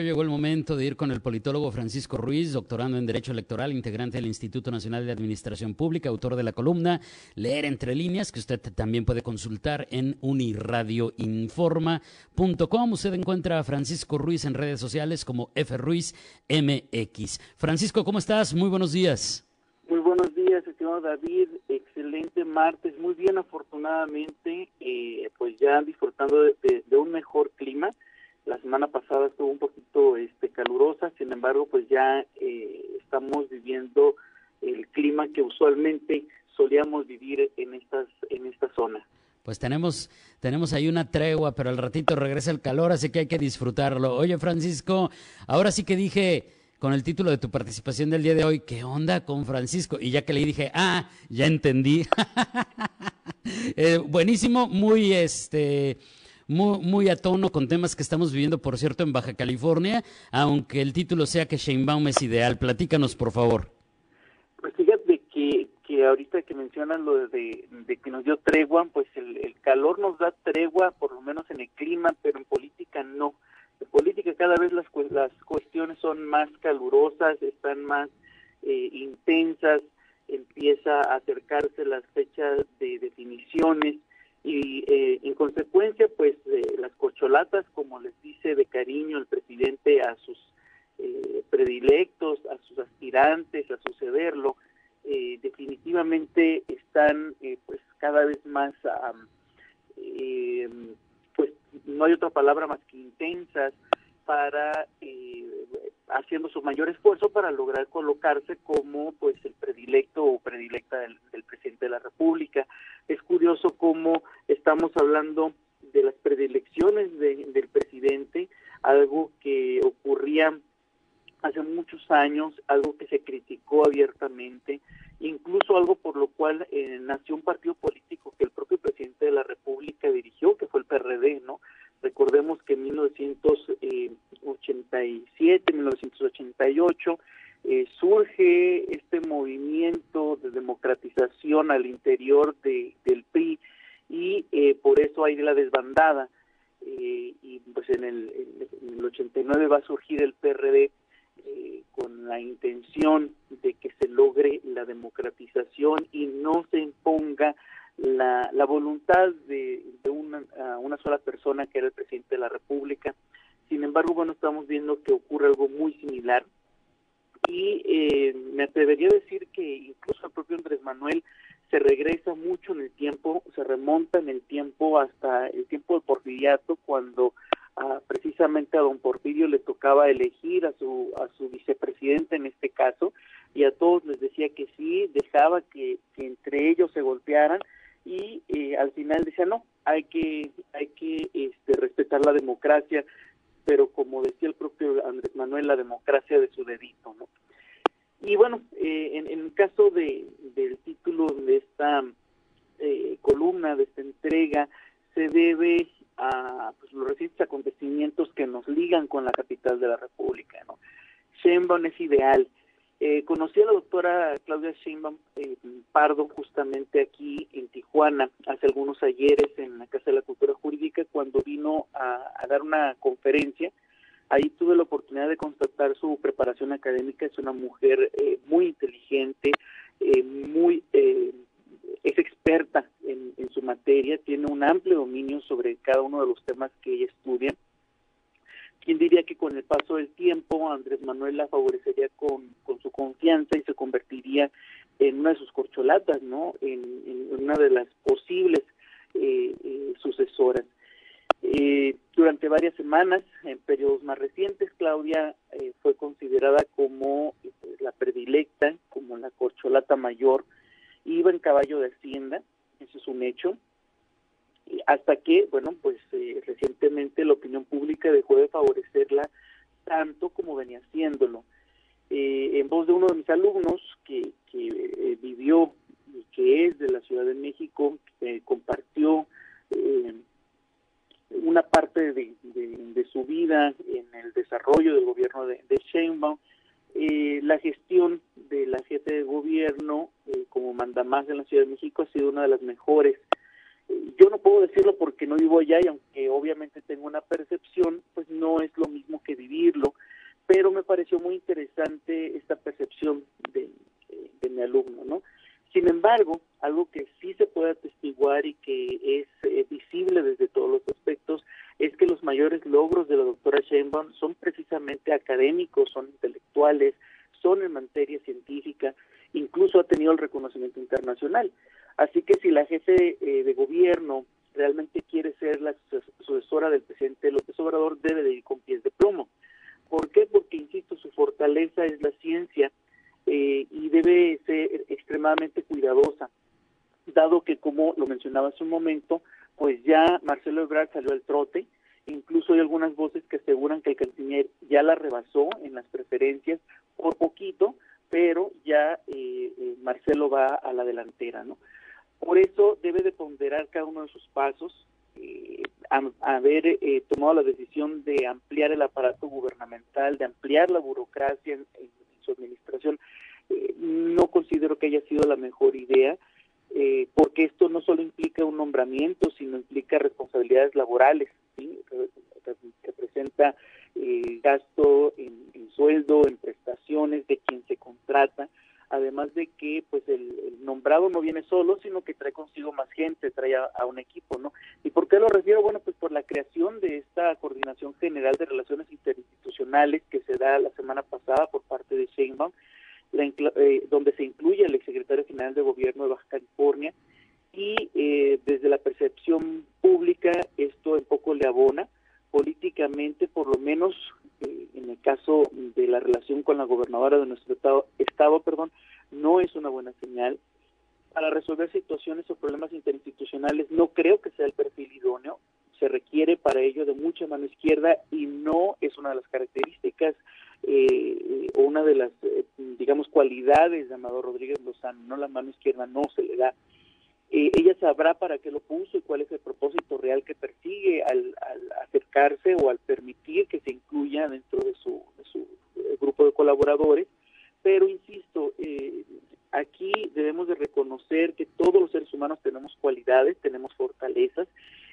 llegó el momento de ir con el politólogo Francisco Ruiz, doctorando en Derecho Electoral, integrante del Instituto Nacional de Administración Pública, autor de la columna Leer entre líneas, que usted también puede consultar en uniradioinforma.com. Usted encuentra a Francisco Ruiz en redes sociales como F. Ruiz MX. Francisco, ¿cómo estás? Muy buenos días. Muy buenos días, estimado David. Excelente martes. Muy bien, afortunadamente, eh, pues ya disfrutando de un mejor clima la semana pasada estuvo un poquito este, calurosa, sin embargo, pues ya eh, estamos viviendo el clima que usualmente solíamos vivir en estas en esta zona. Pues tenemos tenemos ahí una tregua, pero al ratito regresa el calor, así que hay que disfrutarlo. Oye, Francisco, ahora sí que dije con el título de tu participación del día de hoy, ¿qué onda con Francisco? Y ya que le dije, ah, ya entendí. eh, buenísimo, muy este muy, muy a tono con temas que estamos viviendo, por cierto, en Baja California, aunque el título sea que Sheinbaum es ideal. Platícanos, por favor. Pues fíjate que, que ahorita que mencionan lo de, que nos dio tregua, pues el, calor nos da tregua, por lo menos en el clima, pero en política no. En política cada vez las, las cuestiones son más calurosas, están más eh, intensas, empieza a acercarse las fechas de definiciones y eh, en consecuencia pues eh, las corcholatas como les dice de cariño el presidente a sus eh, predilectos a sus aspirantes a sucederlo definitivamente están pues cada vez más pues no hay otra palabra más que intensas para haciendo su mayor esfuerzo para lograr colocarse como pues el predilecto o predilecta del, presidente de la República. Es curioso cómo estamos hablando de las predilecciones del presidente, algo que ocurría hace muchos años, algo que se criticó abiertamente, incluso algo por lo cual eh, nació un partido político que el propio presidente de la República dirigió, que fue el PRD, ¿no? Recordemos que en 1987, 1988, eh, surge este movimiento de democratización al interior de, del PRI y eh, por eso hay la desbandada. Eh, y pues en el, en el 89 va a surgir el PRD con la intención de que se logre la democratización y no se imponga la, la voluntad de, de una sola persona que era el presidente de la República. Sin embargo, bueno, estamos viendo que ocurre algo muy similar. Y eh, me atrevería a decir que incluso el propio Andrés Manuel se regresa mucho en el tiempo, se remonta en el tiempo hasta el tiempo del porfiriato, cuando ah, precisamente a don Porfirio le tocaba elegir a su, a su vicepresidente en este caso, y a todos les decía que sí, dejaba que, que entre ellos se golpearan, y eh, al final decía no hay que hay que este, respetar la democracia pero como decía el propio Andrés Manuel la democracia de su dedito no y bueno eh, en, el caso de del título de esta eh, columna de esta entrega se debe a pues, los recientes acontecimientos que nos ligan con la capital de la República no es ideal eh, conocí a la doctora Claudia Sheinbaum eh, Pardo justamente aquí en Tijuana hace algunos ayeres en la Casa de la Cultura Jurídica cuando vino a, dar una conferencia. Ahí tuve la oportunidad de constatar su preparación académica. Es una mujer eh, muy inteligente, muy es experta en, en su materia, tiene un amplio dominio sobre cada uno de los temas que ella estudia ¿Quién diría que con el paso del tiempo Andrés Manuel la favorecería con, con su confianza y se convertiría en una de sus corcholatas, ¿no? En, una de las posibles eh, eh, sucesoras. Eh, durante varias semanas, en periodos más recientes, Claudia fue considerada como la predilecta, como la corcholata mayor, iba en caballo de hacienda, eso es un hecho, hasta que, bueno, pues eh, recientemente la opinión pública dejó de favorecerla tanto como venía haciéndolo. Eh, en voz de uno de mis alumnos que, que eh, vivió y que es de la Ciudad de México, compartió una parte de, su vida en el desarrollo del gobierno de, de Sheinbaum, eh, la gestión de la jefe de gobierno eh, como mandamás en la Ciudad de México ha sido una de las mejores. Eh, yo no puedo decirlo porque no vivo allá y aunque obviamente tengo una percepción, pues no es lo mismo que vivirlo, pero me pareció muy interesante esta percepción de, mi alumno, ¿no? Sin embargo, algo que sí se puede atestiguar y que es visible desde todos los aspectos es que los mayores logros de la doctora Sheinbaum son precisamente académicos, son intelectuales, son en materia científica, incluso ha tenido el reconocimiento internacional. Así que si la jefe eh, de gobierno realmente quiere ser la sucesora del presidente López Obrador, debe de ir con pies de plomo. ¿Por qué? Porque, insisto, su fortaleza es la ciencia eh, y debe ser extremadamente cuidadosa, dado que, como lo mencionaba hace un momento, pues ya Marcelo Ebrard salió al trote, incluso hay algunas voces que aseguran que el canciller ya la rebasó en las preferencias por poquito, pero ya eh, eh, Marcelo va a la delantera, ¿no? Por eso debe de ponderar cada uno de sus pasos, eh, haber tomado la decisión de ampliar el aparato gubernamental, de ampliar la burocracia en su administración, no considero que haya sido la mejor idea eh, porque esto no solo implica un nombramiento, sino implica responsabilidades laborales, ¿sí? representa eh, gasto en, sueldo, en prestaciones de quien se contrata, además que pues el, nombrado no viene solo, sino que trae consigo más gente, trae a, un equipo, ¿no? ¿Y por qué lo refiero? Bueno, pues por la creación de esta Coordinación General de Relaciones Interinstitucionales que se da la semana pasada por parte de Sheinbaum, eh, donde se incluye el exsecretario general de gobierno de Baja California y eh, desde la percepción pública esto un poco le abona políticamente por lo menos eh, en el caso de la relación con la gobernadora de nuestro estado, estado perdón no es una buena señal para resolver situaciones o problemas interinstitucionales no creo que sea el perfil idóneo se requiere para ello de mucha mano izquierda y no es una de las características eh, o una de las, eh, digamos, cualidades de Amador Rodríguez Lozano, no la mano izquierda no se le da. Eh, ella sabrá para qué lo puso y cuál es el propósito real que persigue al, acercarse o al permitir que se incluya dentro de su, de su eh, grupo de colaboradores. Pero, insisto, aquí debemos de reconocer que todos los seres humanos tenemos cualidades, tenemos fortalezas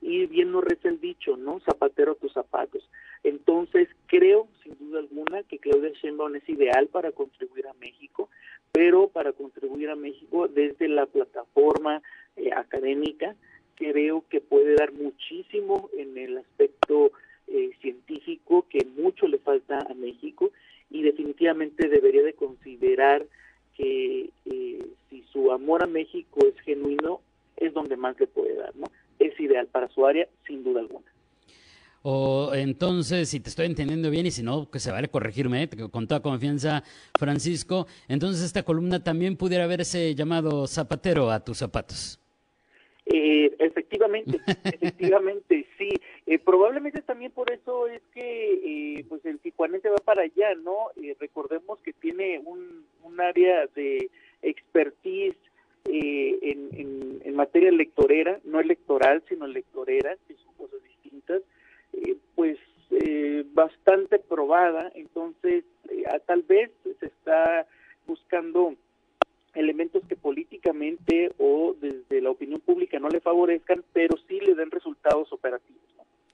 y bien nos reza el dicho, ¿no? Zapatero tus zapatos. Entonces, creo, sin duda alguna, que Claudia Sheinbaum es ideal para contribuir a México, pero para contribuir a México desde la plataforma eh, académica, creo que puede dar muchísimo en el aspecto eh, científico que mucho le falta a México definitivamente debería de considerar que eh, si su amor a México es genuino, es donde más le puede dar, ¿no? es ideal para su área, sin duda alguna. O entonces, si te estoy entendiendo bien y si no, que se vale corregirme, ¿eh? con toda confianza, Francisco, entonces esta columna también pudiera haberse llamado Zapatero a tus zapatos. Eh, efectivamente, efectivamente, sí. Eh, probablemente también por eso es que eh, pues el tijuanense va para allá, ¿no? recordemos que tiene un, un área de expertise eh, en, en, materia electorera, no electoral, sino electorera, que son cosas distintas, eh, pues eh, bastante probada, entonces tal vez se está buscando elementos que políticamente o pública no le favorezcan, pero sí le den resultados operativos.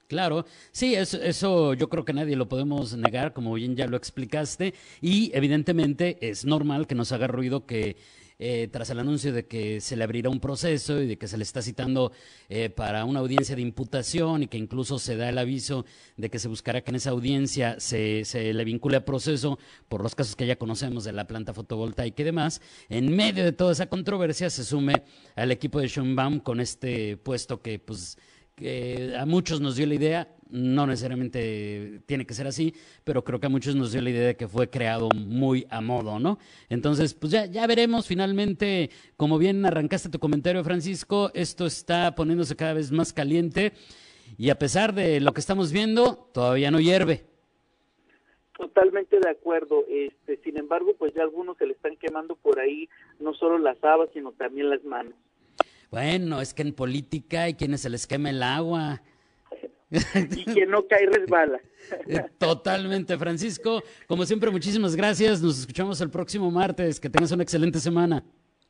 Claro, sí, eso, eso yo creo que nadie lo podemos negar, como bien ya lo explicaste, y evidentemente es normal que nos haga ruido que eh, tras el anuncio de que se le abrirá un proceso y de que se le está citando eh, para una audiencia de imputación y que incluso se da el aviso de que se buscará que en esa audiencia se, se le vincule a proceso por los casos que ya conocemos de la planta fotovoltaica y demás, en medio de toda esa controversia se sume al equipo de Schönbaum con este puesto que pues que a muchos nos dio la idea, no necesariamente tiene que ser así, pero creo que a muchos nos dio la idea de que fue creado muy a modo, ¿no? Entonces, pues ya, ya veremos finalmente, como bien arrancaste tu comentario, Francisco, esto está poniéndose cada vez más caliente y a pesar de lo que estamos viendo, todavía no hierve. Totalmente de acuerdo. Este, sin embargo, pues ya algunos se le están quemando por ahí no solo las habas, sino también las manos. Bueno, es que en política hay quienes se les quema el agua. y quien no cae resbala. Eh, totalmente, Francisco. Como siempre, muchísimas gracias. Nos escuchamos el próximo martes. Que tengas una excelente semana.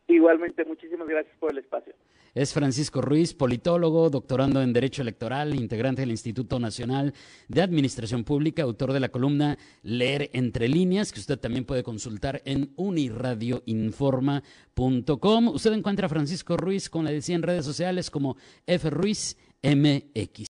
Igualmente, muchísimas gracias por el espacio. Es Francisco Ruiz, politólogo, doctorando en Derecho Electoral, integrante del Instituto Nacional de Administración Pública, autor de la columna Leer entre líneas, que usted también puede consultar en uniradioinforma.com. Usted encuentra a Francisco Ruiz, como le decía, en redes sociales como FRuizMX.